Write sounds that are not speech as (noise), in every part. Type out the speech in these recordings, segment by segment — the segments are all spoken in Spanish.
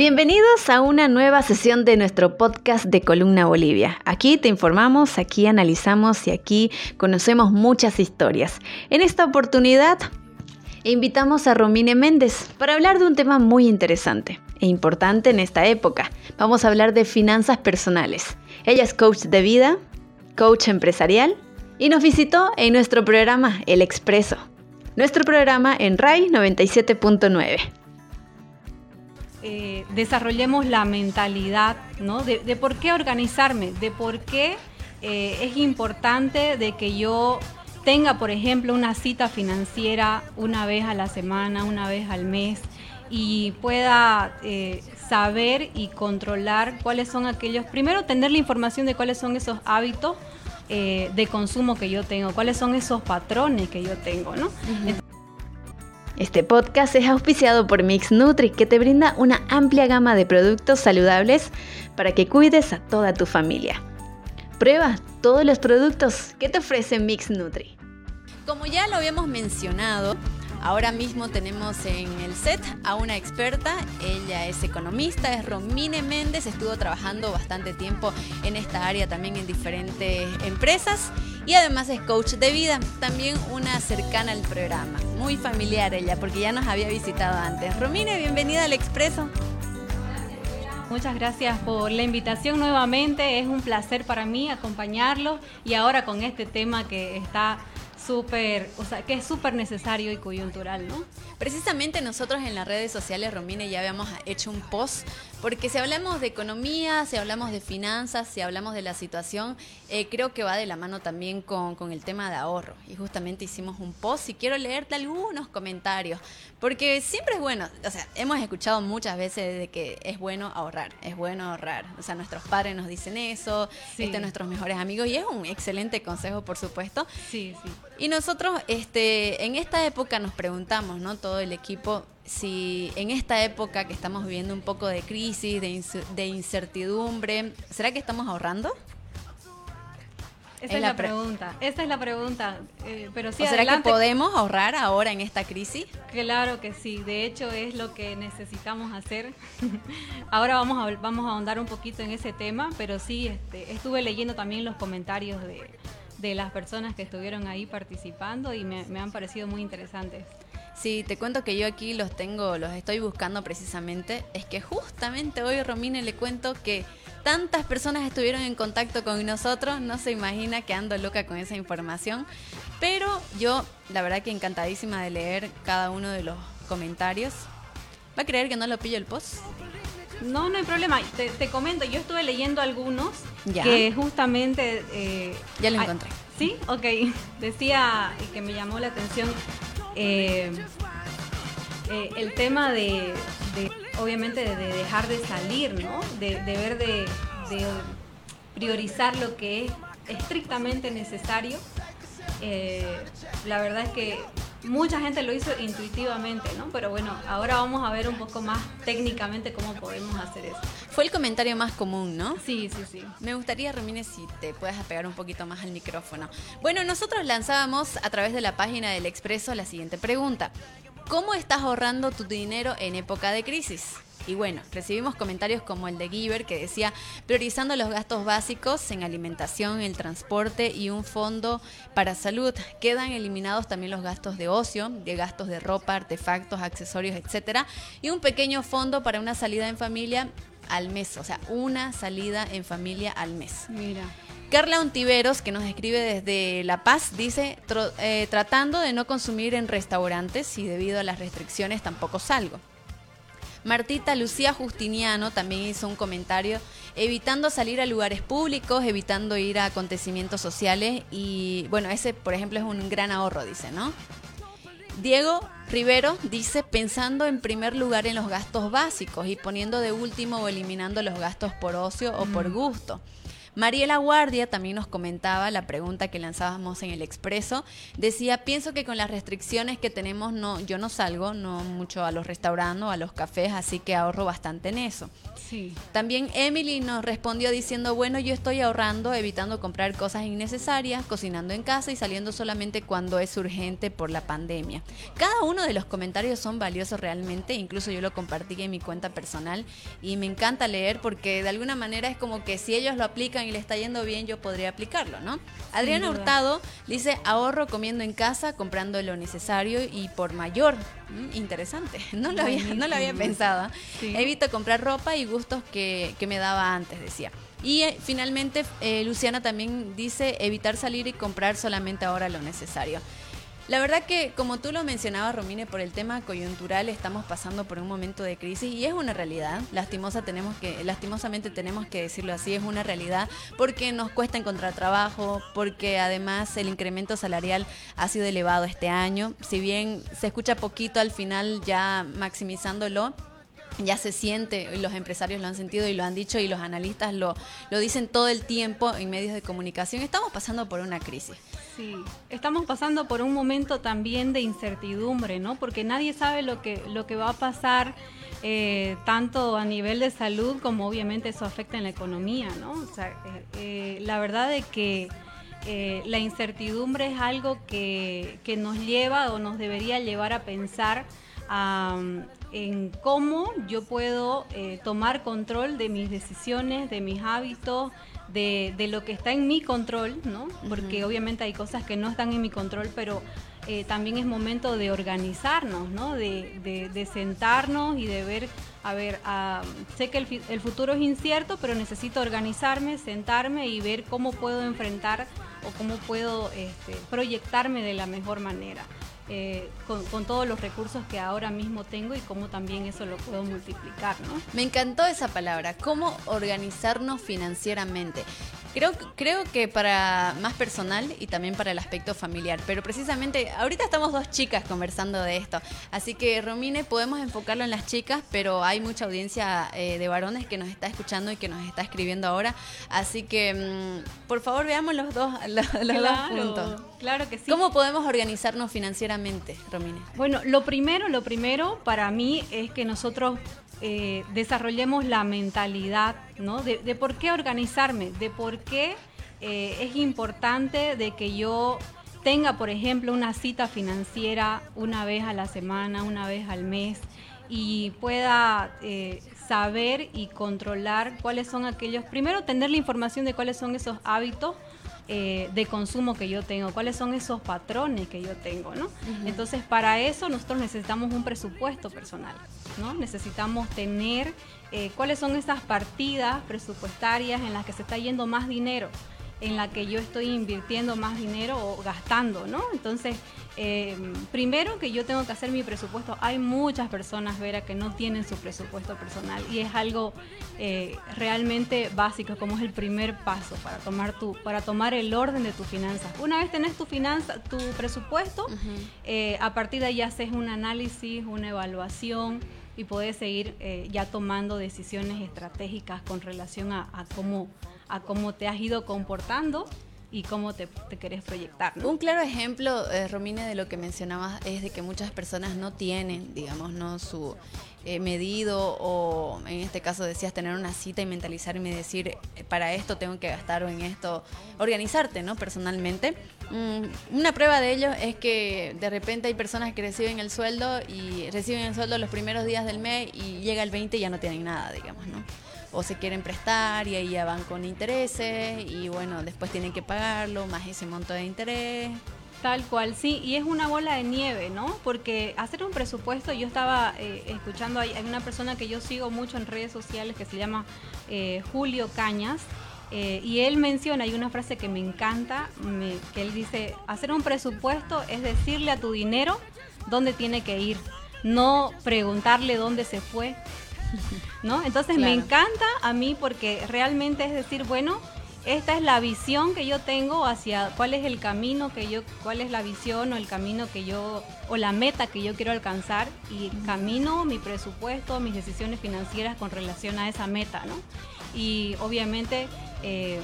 Bienvenidos a una nueva sesión de nuestro podcast de Columna Bolivia. Aquí te informamos, aquí analizamos y aquí conocemos muchas historias. En esta oportunidad invitamos a Romine Méndez para hablar de un tema muy interesante e importante en esta época. Vamos a hablar de finanzas personales. Ella es coach de vida, coach empresarial y nos visitó en nuestro programa El Expreso, nuestro programa en RAI 97.9. Eh, desarrollemos la mentalidad, ¿no? De, por qué organizarme, de por qué eh, es importante de que yo tenga, por ejemplo, una cita financiera una vez a la semana, una vez al mes y pueda eh, saber y controlar cuáles son aquellos, primero tener la información de cuáles son esos hábitos de consumo que yo tengo, cuáles son esos patrones que yo tengo, ¿no? Este podcast es auspiciado por Mix Nutri, que te brinda una amplia gama de productos saludables para que cuides a toda tu familia. Prueba todos los productos que te ofrece Mix Nutri. Como ya lo habíamos mencionado, Ahora mismo tenemos en el set a una experta, ella es economista, es Romine Méndez, estuvo trabajando bastante tiempo en esta área también en diferentes empresas. Y además es coach de vida, también una cercana al programa, muy familiar ella porque ya nos había visitado antes. Romine, bienvenida al Expreso. Muchas gracias por la invitación nuevamente, es un placer para mí acompañarlos y ahora con este tema que está súper, o sea, que es súper necesario y coyuntural, ¿no? Precisamente nosotros en las redes sociales, Romine, ya habíamos hecho un post, porque si hablamos de economía, si hablamos de finanzas, si hablamos de la situación, eh, creo que va de la mano también con, con, el tema de ahorro. Y justamente hicimos un post y quiero leerte algunos comentarios, porque siempre es bueno, o sea, hemos escuchado muchas veces de que es bueno ahorrar, es bueno ahorrar. O sea, nuestros padres nos dicen eso, este, nuestros mejores amigos, y es un excelente consejo, por supuesto. Sí, sí. Y nosotros este, en esta época nos preguntamos, ¿no? Todo el equipo, si en esta época que estamos viviendo un poco de crisis, de, incertidumbre, ¿será que estamos ahorrando? Esa es, la, pregunta. Esa es la pregunta. Eh, pero sí, ¿Será que podemos ahorrar ahora en esta crisis? Claro que sí. De hecho, es lo que necesitamos hacer. (laughs) ahora vamos a, vamos a ahondar un poquito en ese tema, pero sí, este, estuve leyendo también los comentarios de, de las personas que estuvieron ahí participando y me, han parecido muy interesantes. Sí, te cuento que yo aquí los tengo, los estoy buscando precisamente. Es que justamente hoy, Romine, le cuento que tantas personas estuvieron en contacto con nosotros, no se imagina que ando loca con esa información. Pero yo, la verdad que encantadísima de leer cada uno de los comentarios. ¿Va a creer que no lo pillo el post? No, no hay problema. Te, comento, yo estuve leyendo algunos que justamente... Eh, ya lo encontré. Sí, ok. (laughs) Decía que me llamó la atención eh, eh, el tema de, obviamente, de, dejar de salir, ¿no? De, ver de, priorizar lo que es estrictamente necesario. la verdad es que mucha gente lo hizo intuitivamente, ¿no? Pero bueno, ahora vamos a ver un poco más técnicamente cómo podemos hacer eso. Fue el comentario más común, ¿no? Sí, sí, sí. Me gustaría, Romine, si te puedes apegar un poquito más al micrófono. Bueno, nosotros lanzábamos a través de la página del Expreso la siguiente pregunta. ¿Cómo estás ahorrando tu dinero en época de crisis? Y bueno, recibimos comentarios como el de Giver que decía, priorizando los gastos básicos en alimentación, el transporte y un fondo para salud. Quedan eliminados también los gastos de ocio, de gastos de ropa, artefactos, accesorios, etcétera, y un pequeño fondo para una salida en familia al mes, o sea, una salida en familia al mes. Mira. Carla Ontiveros, que nos escribe desde La Paz, dice, eh, tratando de no consumir en restaurantes y debido a las restricciones tampoco salgo. Martita Lucía Justiniano también hizo un comentario evitando salir a lugares públicos, evitando ir a acontecimientos sociales y bueno, ese por ejemplo es un gran ahorro, dice, ¿no? Diego Rivero dice pensando en primer lugar en los gastos básicos y poniendo de último o eliminando los gastos por ocio o por mm. gusto. Mariela Guardia también nos comentaba la pregunta que lanzábamos en el expreso. Decía, pienso que con las restricciones que tenemos, no, yo no salgo, no mucho a los restaurantes o a los cafés, así que ahorro bastante en eso. Sí. También Emily nos respondió diciendo, bueno, yo estoy ahorrando, evitando comprar cosas innecesarias, cocinando en casa y saliendo solamente cuando es urgente por la pandemia. Cada uno de los comentarios son valiosos realmente, incluso yo lo compartí en mi cuenta personal y me encanta leer porque de alguna manera es como que si ellos lo aplican y le está yendo bien, yo podría aplicarlo, ¿no? Adriana Hurtado dice ahorro comiendo en casa, comprando lo necesario y por mayor. Mm, interesante, (laughs) no lo había, no lo había pensado. Evito comprar ropa y gustos que, que me daba antes, decía. Y eh, finalmente eh, Luciana también dice evitar salir y comprar solamente ahora lo necesario. La verdad que, como tú lo mencionabas, Romine, por el tema coyuntural estamos pasando por un momento de crisis y es una realidad. Lastimosa tenemos que, lastimosamente tenemos que decirlo así, es una realidad porque nos cuesta encontrar trabajo, porque además el incremento salarial ha sido elevado este año. Si bien se escucha poquito al final ya maximizándolo, ya se siente, los empresarios lo han sentido y lo han dicho y los analistas lo, lo dicen todo el tiempo en medios de comunicación. Estamos pasando por una crisis. Sí, estamos pasando por un momento también de incertidumbre, ¿no? Porque nadie sabe lo que, lo que va a pasar. Eh, tanto a nivel de salud como obviamente eso afecta en la economía, ¿no? O sea, eh, eh, la verdad es que la incertidumbre es algo que, que, nos lleva o nos debería llevar a pensar en cómo yo puedo eh, tomar control de mis decisiones, de mis hábitos, de, lo que está en mi control, ¿no? Porque obviamente hay cosas que no están en mi control, pero eh, también es momento de organizarnos, ¿no? De, sentarnos y de ver, a ver, ah, sé que el, futuro es incierto, pero necesito organizarme, sentarme y ver cómo puedo enfrentar o cómo puedo este, proyectarme de la mejor manera. Eh, con, todos los recursos que ahora mismo tengo y cómo también eso lo puedo multiplicar, ¿no? Me encantó esa palabra, cómo organizarnos financieramente. Creo, creo que para más personal y también para el aspecto familiar, pero precisamente ahorita estamos dos chicas conversando de esto, así que Romine podemos enfocarlo en las chicas, pero hay mucha audiencia eh, de varones que nos está escuchando y que nos está escribiendo ahora, así que mm, por favor veamos los dos, (laughs) los, dos puntos. Claro que sí. ¿Cómo podemos organizarnos financieramente, Romine? Bueno, lo primero, lo primero para mí es que nosotros eh, desarrollemos la mentalidad, ¿no? De, por qué organizarme, de por qué eh, es importante de que yo tenga, por ejemplo, una cita financiera una vez a la semana, una vez al mes y pueda eh, saber y controlar cuáles son aquellos, primero tener la información de cuáles son esos hábitos de consumo que yo tengo, cuáles son esos patrones que yo tengo, ¿no? Entonces, para eso nosotros necesitamos un presupuesto personal. Necesitamos tener eh, cuáles son esas partidas presupuestarias en las que se está yendo más dinero, en la que yo estoy invirtiendo más dinero o gastando, ¿no? Entonces, eh, primero que yo tengo que hacer mi presupuesto. Hay muchas personas, Vera, que no tienen su presupuesto personal y es algo eh, realmente básico, como es el primer paso para tomar tu, para tomar el orden de tus finanzas. Una vez tenés tu finanza, tu presupuesto, a partir de ahí haces un análisis, una evaluación y puedes seguir eh, ya tomando decisiones estratégicas con relación a, cómo, a cómo te has ido comportando y cómo te, te querés proyectar. Un claro ejemplo, eh, Romine, de lo que mencionabas es de que muchas personas no tienen, digamos, no su eh, medido o en este caso decías tener una cita y mentalizarme y decir eh, para esto tengo que gastar o en esto organizarte, ¿no? Personalmente. Mm, una prueba de ello es que de repente hay personas que reciben el sueldo y reciben el sueldo los primeros días del mes y llega el 20 y ya no tienen nada, digamos, ¿no? O se quieren prestar y ahí ya van con intereses y bueno, después tienen que pagarlo, más ese monto de interés. Tal cual, sí, y es una bola de nieve, ¿no? Porque hacer un presupuesto, yo estaba eh, escuchando, hay, una persona que yo sigo mucho en redes sociales que se llama eh, Julio Cañas, eh, y él menciona, hay una frase que me encanta, que él dice, hacer un presupuesto es decirle a tu dinero dónde tiene que ir, no preguntarle dónde se fue, (laughs) ¿no? Entonces me encanta a mí porque realmente es decir, bueno, esta es la visión que yo tengo hacia cuál es el camino que yo, cuál es la visión o el camino que yo, o la meta que yo quiero alcanzar y camino mi presupuesto, mis decisiones financieras con relación a esa meta, ¿no? Y obviamente eh,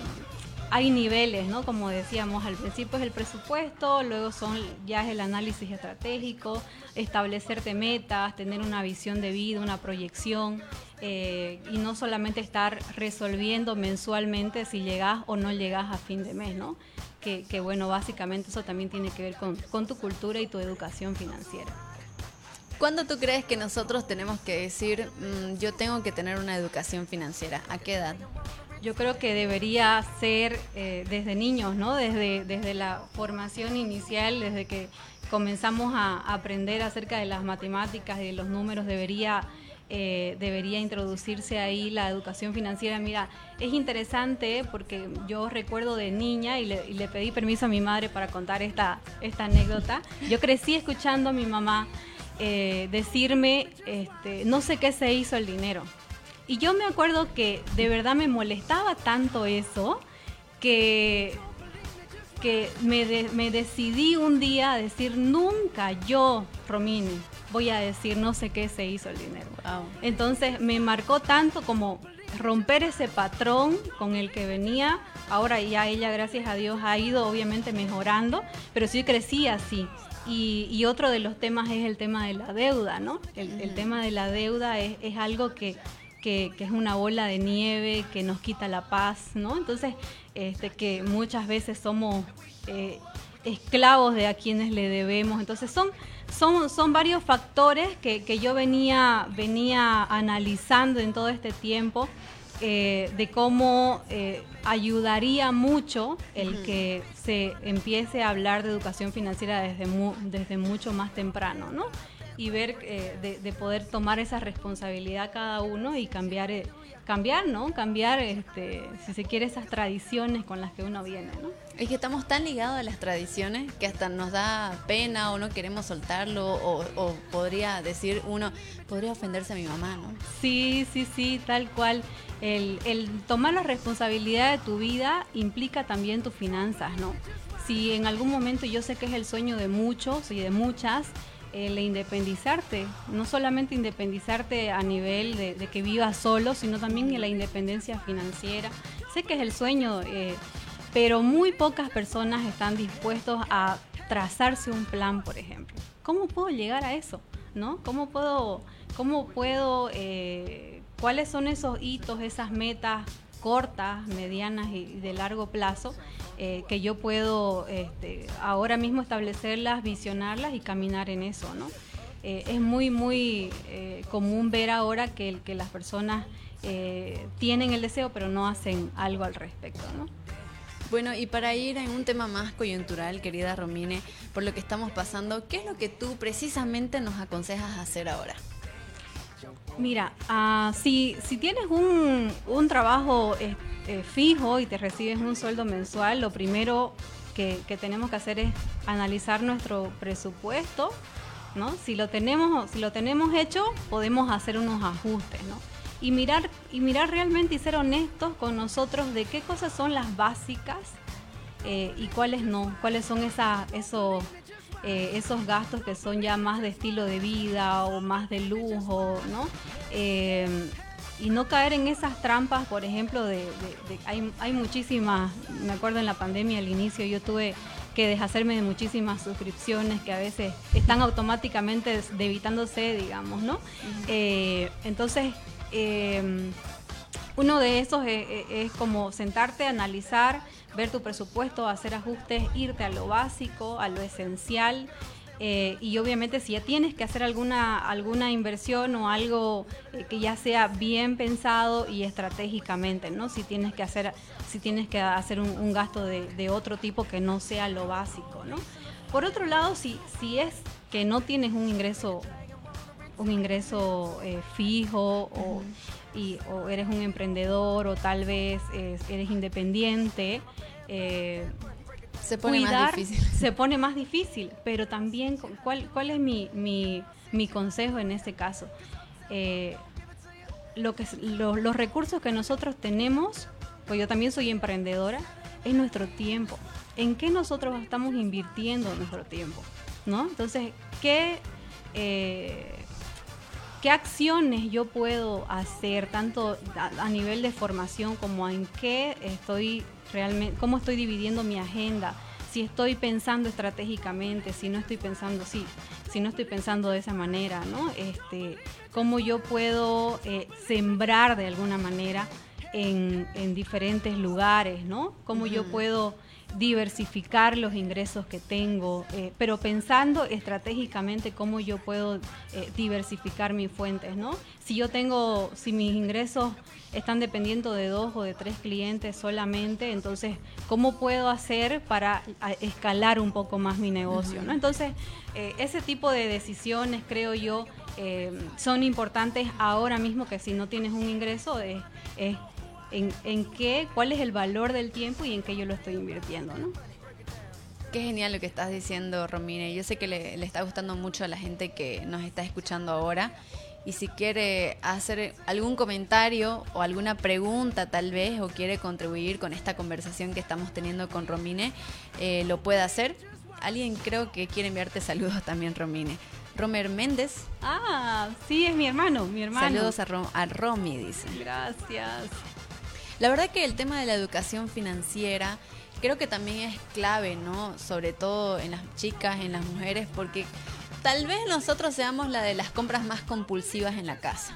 hay niveles, ¿no? Como decíamos, al principio es el presupuesto, luego son ya es el análisis estratégico, establecerte metas, tener una visión de vida, una proyección, eh, y no solamente estar resolviendo mensualmente si llegas o no llegas a fin de mes, ¿no? Que, bueno, básicamente eso también tiene que ver con, tu cultura y tu educación financiera. ¿Cuándo tú crees que nosotros tenemos que decir, mm, yo tengo que tener una educación financiera? ¿A qué edad? Yo creo que debería ser eh, desde niños, ¿no? Desde, desde la formación inicial, desde que comenzamos a aprender acerca de las matemáticas y de los números, debería eh, debería introducirse ahí la educación financiera. Mira, es interesante porque yo recuerdo de niña y le, pedí permiso a mi madre para contar esta, esta anécdota. Yo crecí escuchando a mi mamá eh, decirme, este, no sé qué se hizo el dinero. Y yo me acuerdo que de verdad me molestaba tanto eso que que me, me, decidí un día a decir, nunca yo, Romine, voy a decir no sé qué se hizo el dinero. Entonces me marcó tanto como romper ese patrón con el que venía. Ahora ya ella, gracias a Dios, ha ido obviamente mejorando, pero sí crecí así. Y, otro de los temas es el tema de la deuda, ¿no? El, tema de la deuda es, es algo que, que, es una bola de nieve que nos quita la paz, ¿no? Entonces, este, que muchas veces somos eh, esclavos de a quienes le debemos. Entonces, son son, son varios factores que, que yo venía, venía analizando en todo este tiempo. Eh, de cómo eh, ayudaría mucho el que se empiece a hablar de educación financiera desde, desde mucho más temprano, ¿no? Y ver eh, de, de, poder tomar esa responsabilidad cada uno y cambiar cambiar, ¿no? Cambiar, este, si se quiere, esas tradiciones con las que uno viene, ¿no? Es que estamos tan ligados a las tradiciones que hasta nos da pena o no queremos soltarlo o, podría decir uno, podría ofenderse a mi mamá, ¿no? Sí, sí, sí, tal cual. El, el tomar la responsabilidad de tu vida implica también tus finanzas, ¿no? Si en algún momento yo sé que es el sueño de muchos y de muchas, el independizarte, no solamente independizarte a nivel de, que vivas solo, sino también en la independencia financiera. Sé que es el sueño, eh, pero muy pocas personas están dispuestos a trazarse un plan, por ejemplo. ¿Cómo puedo llegar a eso? ¿No? ¿Cómo puedo, cómo puedo, eh, cuáles son esos hitos, esas metas cortas, medianas y de largo plazo eh, que yo puedo este, ahora mismo establecerlas, visionarlas y caminar en eso, ¿no? Eh, es muy, muy eh, común ver ahora que, que las personas tienen el deseo pero no hacen algo al respecto, ¿no? Bueno, y para ir en un tema más coyuntural, querida Romine, por lo que estamos pasando, ¿qué es lo que tú precisamente nos aconsejas hacer ahora? Mira, uh, si, si tienes un, un trabajo eh, fijo y te recibes un sueldo mensual, lo primero que, tenemos que hacer es analizar nuestro presupuesto, ¿no? Si lo tenemos, si lo tenemos hecho, podemos hacer unos ajustes, ¿no? Y mirar, y mirar realmente y ser honestos con nosotros de qué cosas son las básicas eh, y cuáles no, cuáles son esas, esos, eh, esos gastos que son ya más de estilo de vida o más de lujo, ¿no? y no caer en esas trampas, por ejemplo, de, hay, hay, muchísimas, me acuerdo en la pandemia al inicio yo tuve que deshacerme de muchísimas suscripciones que a veces están automáticamente debitándose, digamos, ¿no? Eh, entonces, uno de esos es, como sentarte, analizar, ver tu presupuesto, hacer ajustes, irte a lo básico, a lo esencial. Eh, y obviamente si ya tienes que hacer alguna, alguna inversión o algo eh, que ya sea bien pensado y estratégicamente, ¿no? Si tienes que hacer, si tienes que hacer un, gasto de, otro tipo que no sea lo básico, ¿no? Por otro lado, si, si es que no tienes un ingreso, un ingreso eh, fijo o, y, o, eres un emprendedor o tal vez eres independiente, se pone más difícil. (laughs) Se pone más difícil, pero también, ¿cuál, cuál es mi, mi, mi consejo en este caso? Eh, lo que, los recursos que nosotros tenemos, pues yo también soy emprendedora, es nuestro tiempo. ¿En qué nosotros estamos invirtiendo nuestro tiempo? ¿No? Entonces, ¿qué, eh, qué acciones yo puedo hacer, tanto a, nivel de formación como en qué estoy realmente, cómo estoy dividiendo mi agenda, si estoy pensando estratégicamente, si no estoy pensando, sí, si no estoy pensando de esa manera, ¿no? Este, cómo yo puedo eh, sembrar de alguna manera en, diferentes lugares, ¿no? Cómo yo puedo diversificar los ingresos que tengo, eh, pero pensando estratégicamente cómo yo puedo eh, diversificar mis fuentes, ¿no? Si yo tengo, si mis ingresos están dependiendo de dos o de tres clientes solamente, entonces, ¿cómo puedo hacer para escalar un poco más mi negocio, ¿no? Entonces, eh, ese tipo de decisiones, creo yo, son importantes ahora mismo que si no tienes un ingreso es en, qué, cuál es el valor del tiempo y en qué yo lo estoy invirtiendo, ¿no? Qué genial lo que estás diciendo, Romine. Yo sé que le, está gustando mucho a la gente que nos está escuchando ahora. Y si quiere hacer algún comentario o alguna pregunta tal vez o quiere contribuir con esta conversación que estamos teniendo con Romine, eh, lo puede hacer. Alguien creo que quiere enviarte saludos también, Romine. Romer Méndez. Ah, sí, es mi hermano, mi hermano. Saludos a, a Romy, dice. Gracias. La verdad que el tema de la educación financiera creo que también es clave, ¿no? Sobre todo en las chicas, en las mujeres, porque tal vez nosotros seamos la de las compras más compulsivas en la casa.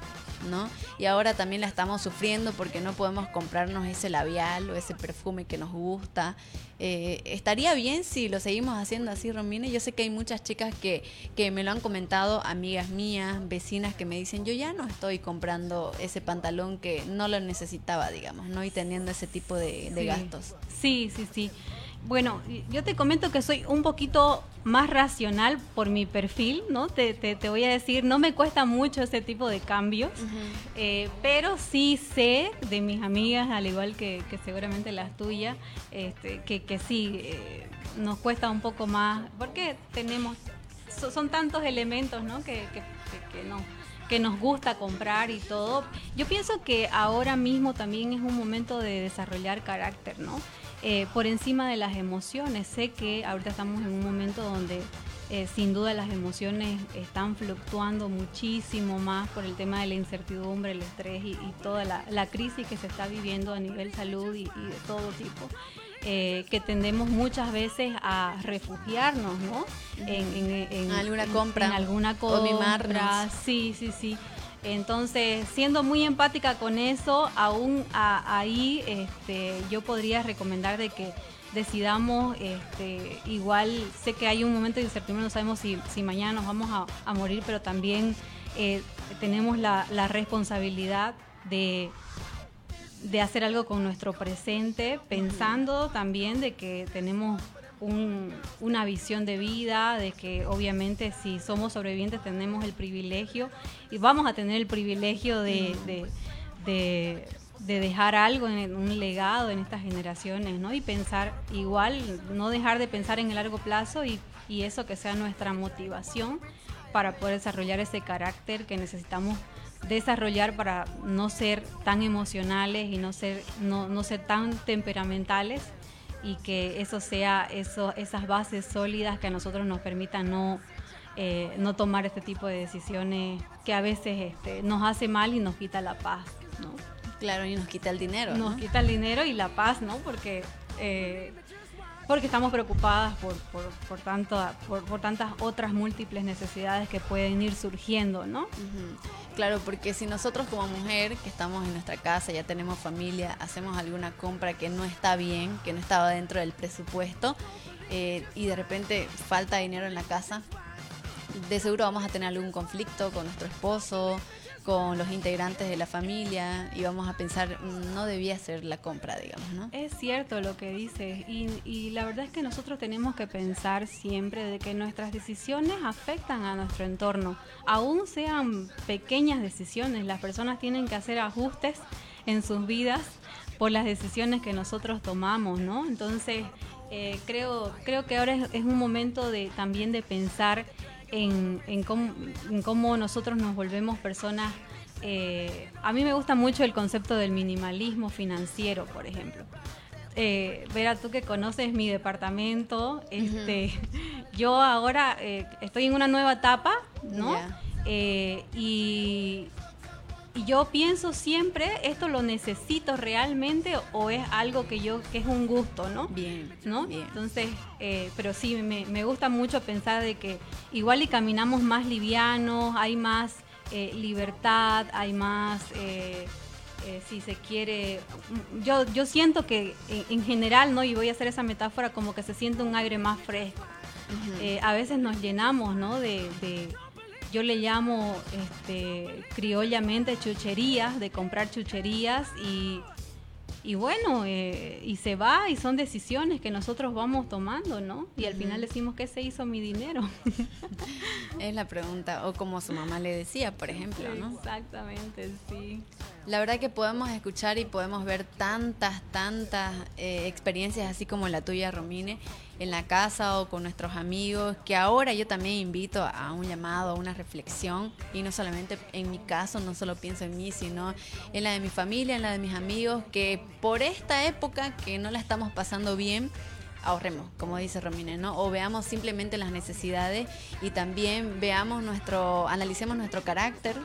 ¿No? Y ahora también la estamos sufriendo porque no podemos comprarnos ese labial o ese perfume que nos gusta. Eh, ¿Estaría bien si lo seguimos haciendo así, Romine? Yo sé que hay muchas chicas que, que me lo han comentado, amigas mías, vecinas que me dicen, yo ya no estoy comprando ese pantalón que no lo necesitaba, digamos, ¿no? Y teniendo ese tipo de, de gastos. Sí, sí, sí. Bueno, yo te comento que soy un poquito más racional por mi perfil, ¿no? Te, te, voy a decir, no me cuesta mucho ese tipo de cambios, eh, pero sí sé de mis amigas, al igual que, seguramente las tuyas, este, que, que, sí, eh, nos cuesta un poco más, porque tenemos, son tantos elementos, ¿no? Que, que no que nos gusta comprar y todo. Yo pienso que ahora mismo también es un momento de desarrollar carácter, ¿no? Eh, por encima de las emociones. Sé que ahorita estamos en un momento donde eh, sin duda las emociones están fluctuando muchísimo más por el tema de la incertidumbre, el estrés y, toda la, crisis que se está viviendo a nivel salud y, de todo tipo. Eh, que tendemos muchas veces a refugiarnos, ¿no? En, alguna compra. En, alguna compra. Sí, sí, sí. Entonces, siendo muy empática con eso, aún ahí este, yo podría recomendar de que decidamos, este, igual sé que hay un momento de incertidumbre, no sabemos si, mañana nos vamos a, morir, pero también eh, tenemos la, responsabilidad de, de hacer algo con nuestro presente, pensando también de que tenemos una visión de vida, de que obviamente si somos sobrevivientes tenemos el privilegio y vamos a tener el privilegio de, de, dejar algo, en un legado en estas generaciones, ¿no? Y pensar igual, no dejar de pensar en el largo plazo y, y eso que sea nuestra motivación para poder desarrollar ese carácter que necesitamos desarrollar para no ser tan emocionales y no ser, no, no ser tan temperamentales y que eso sea eso, esas bases sólidas que a nosotros nos permitan no, eh, no tomar este tipo de decisiones que a veces este, nos hace mal y nos quita la paz, ¿no? Claro, y nos quita el dinero. Nos quita el dinero y la paz, ¿no? Porque eh, porque estamos preocupadas por, por, tanto, por, tantas otras múltiples necesidades que pueden ir surgiendo, ¿no? Claro, porque si nosotros como mujer que estamos en nuestra casa, ya tenemos familia, hacemos alguna compra que no está bien, que no estaba dentro del presupuesto, eh, y de repente falta dinero en la casa, de seguro vamos a tener algún conflicto con nuestro esposo, con los integrantes de la familia y vamos a pensar, mm, no debía ser la compra, digamos, ¿no? Es cierto lo que dices y, la verdad es que nosotros tenemos que pensar siempre de que nuestras decisiones afectan a nuestro entorno, aún sean pequeñas decisiones, las personas tienen que hacer ajustes en sus vidas por las decisiones que nosotros tomamos, ¿no? Entonces, eh, creo, creo que ahora es, es un momento de, también de pensar en, cómo, nosotros nos volvemos personas. Eh, a mí me gusta mucho el concepto del minimalismo financiero, por ejemplo. Eh, Vera, tú que conoces mi departamento, este, (laughs) yo ahora eh, estoy en una nueva etapa, ¿no? Eh, y yo pienso siempre, ¿esto lo necesito realmente o es algo que yo, que es un gusto, ¿no? Bien. ¿No? Bien. Entonces, eh, pero sí, me, me gusta mucho pensar de que igual y caminamos más livianos, hay más eh, libertad, hay más, eh, eh, si se quiere, yo, yo siento que en, en general, ¿no? Y voy a hacer esa metáfora como que se siente un aire más fresco. Eh, a veces nos llenamos, ¿no? De, de- yo le llamo este, criollamente chucherías, de comprar chucherías y, y bueno, eh, y se va y son decisiones que nosotros vamos tomando, ¿no? Y al final decimos, ¿qué se hizo mi dinero? (laughs) Es la pregunta, o como su mamá le decía, por ejemplo, ¿no? Exactamente, sí. La verdad que podemos escuchar y podemos ver tantas, tantas eh, experiencias así como la tuya, Romine, en la casa o con nuestros amigos, que ahora yo también invito a un llamado, a una reflexión, y no solamente en mi caso, no solo pienso en mí, sino en la de mi familia, en la de mis amigos, que por esta época que no la estamos pasando bien, ahorremos, como dice Romine, ¿no? O veamos simplemente las necesidades y también veamos nuestro, analicemos nuestro carácter,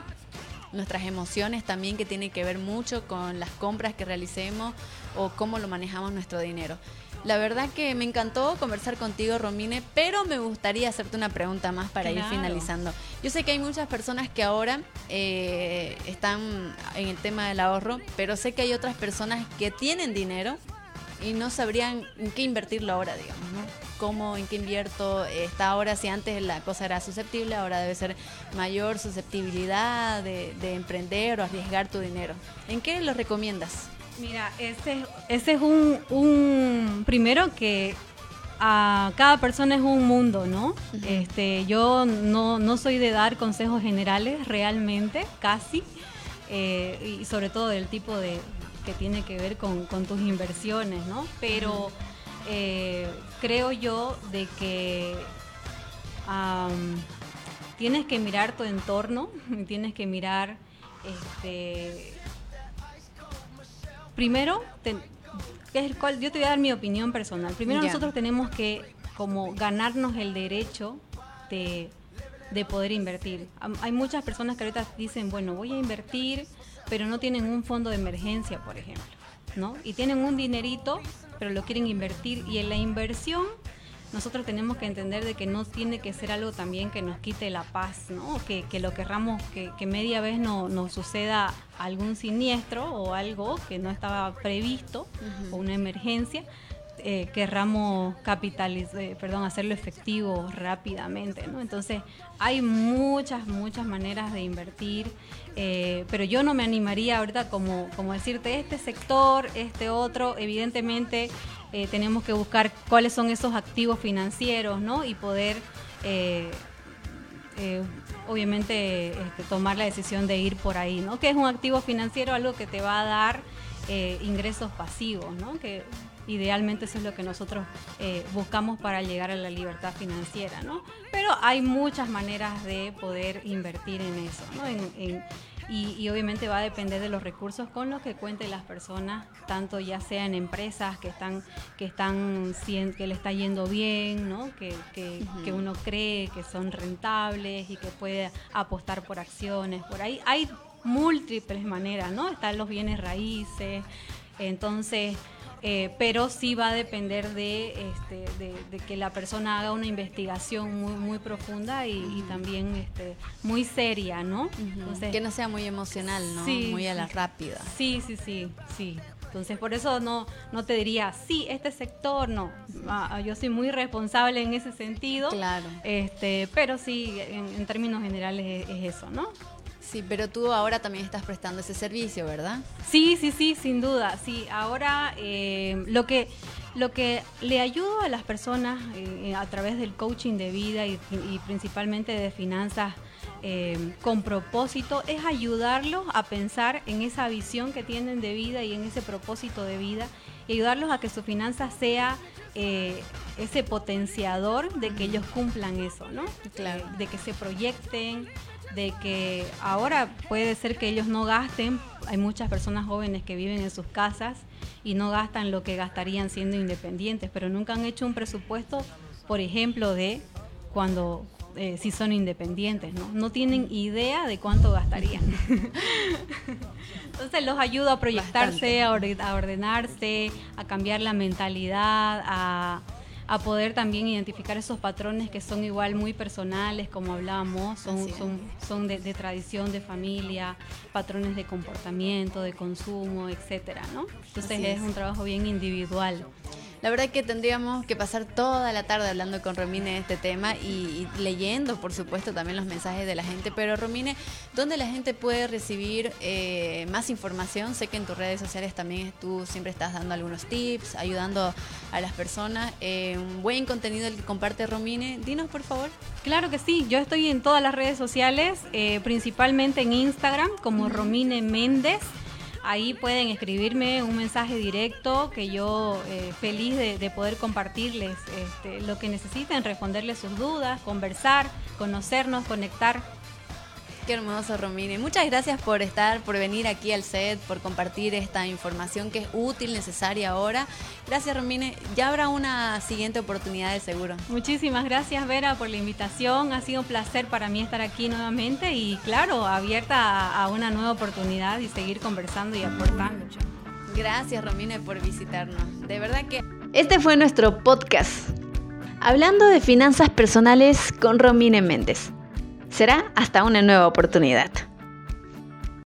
nuestras emociones también que tienen que ver mucho con las compras que realicemos o cómo lo manejamos nuestro dinero. La verdad que me encantó conversar contigo, Romine, pero me gustaría hacerte una pregunta más para ir finalizando. Yo sé que hay muchas personas que ahora eh, están en el tema del ahorro, pero sé que hay otras personas que tienen dinero y no sabrían en qué invertirlo ahora, digamos, ¿no? ¿Cómo, en qué invierto? Está ahora, si antes la cosa era susceptible, ahora debe ser mayor susceptibilidad de, de emprender o arriesgar tu dinero. ¿En qué lo recomiendas? Mira, ese, ese es un, un- primero que a cada persona es un mundo, ¿no? Este, yo no, no soy de dar consejos generales realmente, casi, eh, y sobre todo del tipo de que tiene que ver con, con tus inversiones, ¿no? Pero eh, creo yo de que tienes que mirar tu entorno, (laughs) tienes que mirar este primero, te- es el cual, yo te voy a dar mi opinión personal. Primero Ya. nosotros tenemos que como ganarnos el derecho de, de poder invertir. Hay muchas personas que ahorita dicen, bueno, voy a invertir, pero no tienen un fondo de emergencia, por ejemplo, ¿no? Y tienen un dinerito, pero lo quieren invertir. Y en la inversión nosotros tenemos que entender de que no tiene que ser algo también que nos quite la paz, ¿no? Que, que lo querramos, que, que media vez no, nos suceda algún siniestro o algo que no estaba previsto o una emergencia, eh, querramos capitalizar, perdón, hacerlo efectivo rápidamente, ¿no? Entonces hay muchas, muchas maneras de invertir, eh, pero yo no me animaría ahorita como, como decirte este sector, este otro, evidentemente eh, tenemos que buscar cuáles son esos activos financieros, ¿no? Y poder, eh, eh, obviamente, este, tomar la decisión de ir por ahí, ¿no? Que es un activo financiero, algo que te va a dar eh, ingresos pasivos, ¿no? Que idealmente eso es lo que nosotros eh, buscamos para llegar a la libertad financiera, ¿no? Pero hay muchas maneras de poder invertir en eso, ¿no? En- en- y, y obviamente va a depender de los recursos con los que cuenten las personas, tanto ya sea en empresas que están, que están que le está yendo bien, ¿no? Que, que, que uno cree que son rentables y que puede apostar por acciones. Por ahí hay múltiples maneras, ¿no? Están los bienes raíces, entonces eh, pero sí va a depender de, este, de, de que la persona haga una investigación muy, muy profunda y, y también este, muy seria, ¿no? Entonces, que no sea muy emocional, ¿no? Sí, muy a la rápida. Sí, sí, sí, sí. Entonces, por eso no, no te diría, sí, este sector no. Ah, yo soy muy responsable en ese sentido. Claro. Este, pero sí, en, en términos generales es, es eso, ¿no? Sí, pero tú ahora también estás prestando ese servicio, ¿verdad? Sí, sí, sí, sin duda. Sí, ahora eh, lo que lo que le ayudo a las personas eh, a través del coaching de vida y, y principalmente de finanzas eh, con propósito es ayudarlos a pensar en esa visión que tienen de vida y en ese propósito de vida y ayudarlos a que su finanza sea eh, ese potenciador de que ellos cumplan eso, ¿no? Claro. Eh, de que se proyecten, de que ahora puede ser que ellos no gasten, hay muchas personas jóvenes que viven en sus casas y no gastan lo que gastarían siendo independientes, pero nunca han hecho un presupuesto, por ejemplo, de cuando eh, si son independientes, ¿no? No tienen idea de cuánto gastarían. (laughs) Entonces los ayudo a proyectarse, a, ordenarse, a cambiar la mentalidad, a, poder también identificar esos patrones que son igual muy personales, como hablábamos, son, son, de, tradición, de familia, patrones de comportamiento, de consumo, etcétera, ¿no? Entonces es un trabajo bien individual. La verdad que tendríamos que pasar toda la tarde hablando con Romine de este tema y, leyendo, por supuesto, también los mensajes de la gente. Pero Romine, ¿dónde la gente puede recibir eh, más información? Sé que en tus redes sociales también tú siempre estás dando algunos tips, ayudando a las personas. Eh, un buen contenido el que comparte Romine. Dinos, por favor. Claro que sí, yo estoy en todas las redes sociales, eh, principalmente en Instagram como Romine Méndez. Ahí pueden escribirme un mensaje directo que yo eh, feliz de, poder compartirles este, lo que necesiten, responderles sus dudas, conversar, conocernos, conectar Qué hermoso, Romine. Muchas gracias por estar, por venir aquí al set, por compartir esta información que es útil, necesaria ahora. Gracias, Romine. Ya habrá una siguiente oportunidad de seguro. Muchísimas gracias, Vera, por la invitación. Ha sido un placer para mí estar aquí nuevamente y, claro, abierta a, una nueva oportunidad y seguir conversando y aportando. Gracias, Romine, por visitarnos. De verdad que... Este fue nuestro podcast. Hablando de finanzas personales con Romine Méndez. Será hasta una nueva oportunidad.